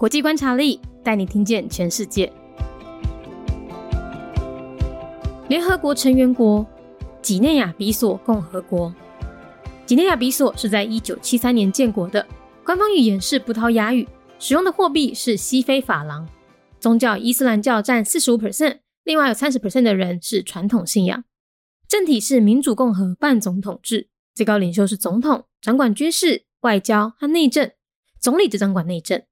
国际观察力带你听见全世界。联合国成员国几内亚比索共和国。几内亚比索是在一九七三年建国的，官方语言是葡萄牙语，使用的货币是西非法郎。宗教伊斯兰教占四十五 percent，另外有三十 percent 的人是传统信仰。政体是民主共和半总统制，最高领袖是总统，掌管军事、外交和内政，总理则掌管内政。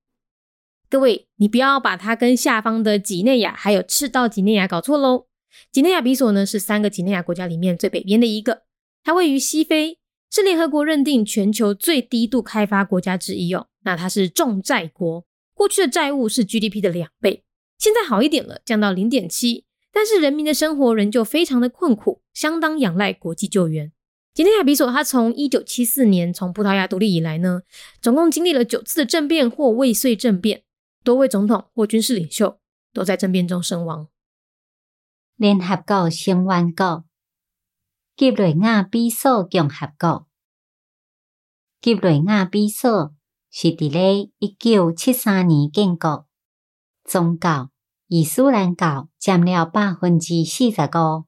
各位，你不要把它跟下方的几内亚还有赤道几内亚搞错喽。几内亚比索呢是三个几内亚国家里面最北边的一个，它位于西非，是联合国认定全球最低度开发国家之一哦。那它是重债国，过去的债务是 GDP 的两倍，现在好一点了，降到零点七，但是人民的生活仍旧非常的困苦，相当仰赖国际救援。几内亚比索它从一九七四年从葡萄牙独立以来呢，总共经历了九次的政变或未遂政变。多位总统或军事领袖都在政变中身亡。联合国成员国吉雷亚比索共和国，吉雷亚比索是伫咧一九七三年建国，宗教伊斯兰教占了百分之四十五，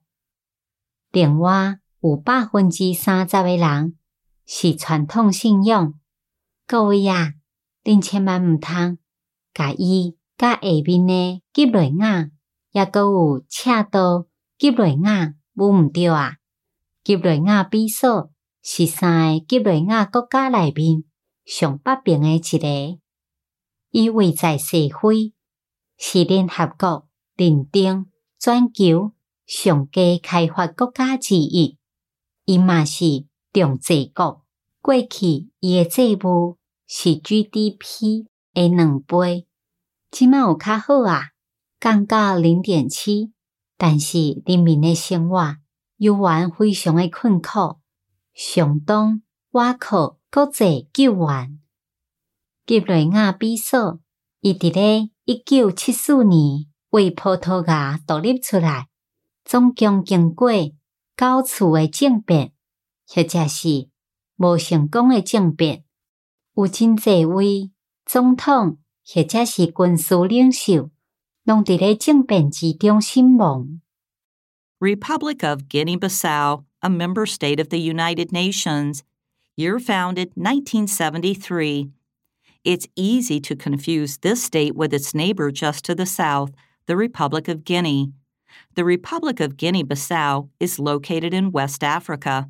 另外有百分之三十的人是传统信仰。各位啊，恁千万毋通。甲伊甲下面诶吉雷亚，抑阁有赤道吉雷亚，无毋对啊！吉雷亚比索是三个吉雷亚国家内面上北边诶一个，伊位在西非，是联合国认定全球上低开发国家之一。伊嘛是重济国，过去伊诶债务是 GDP。诶，两倍，即卖有较好啊，降到零点七。但是人民诶生活犹原非常诶困苦，相当倚靠国际救援。吉雷亚比索伊伫咧一九七四年为葡萄牙独立出来，总共经过九次诶政变，或者是无成功诶政变，有真侪位。总统或者是军事领袖，拢伫咧政变之中身亡。Republic of Guinea-Bissau, a member state of the United Nations, year founded 1973. It's easy to confuse this state with its neighbor just to the south, the Republic of Guinea. The Republic of Guinea Bissau is located in West Africa.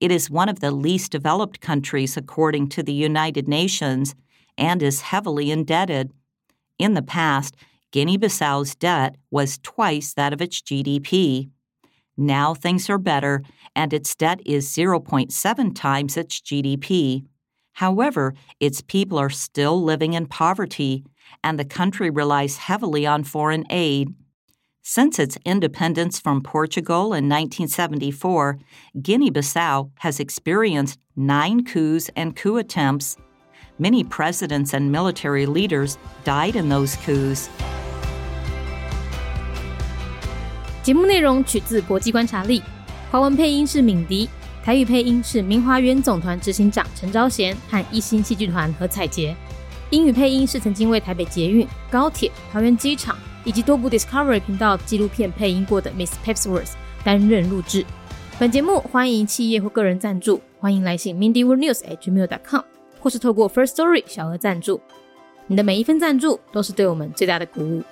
It is one of the least developed countries according to the United Nations and is heavily indebted. In the past, Guinea Bissau's debt was twice that of its GDP. Now things are better, and its debt is 0.7 times its GDP. However, its people are still living in poverty, and the country relies heavily on foreign aid. Since its independence from Portugal in 1974, Guinea Bissau has experienced nine coups and coup attempts. Many presidents and military leaders died in those coups. 节目内容取自国际观察力，华文配音是敏迪，台语配音是明华园总团执行长陈昭贤和一星戏剧团何彩杰，英语配音是曾经为台北捷运、高铁、桃园机场以及多部 Discovery 频道纪录片配音过的 Miss Pepsworth 担任录制。本节目欢迎企业或个人赞助，欢迎来信 mindyworldnews@gmail.com。 或是透过 First Story 小额赞助，你的每一份赞助都是对我们最大的鼓舞。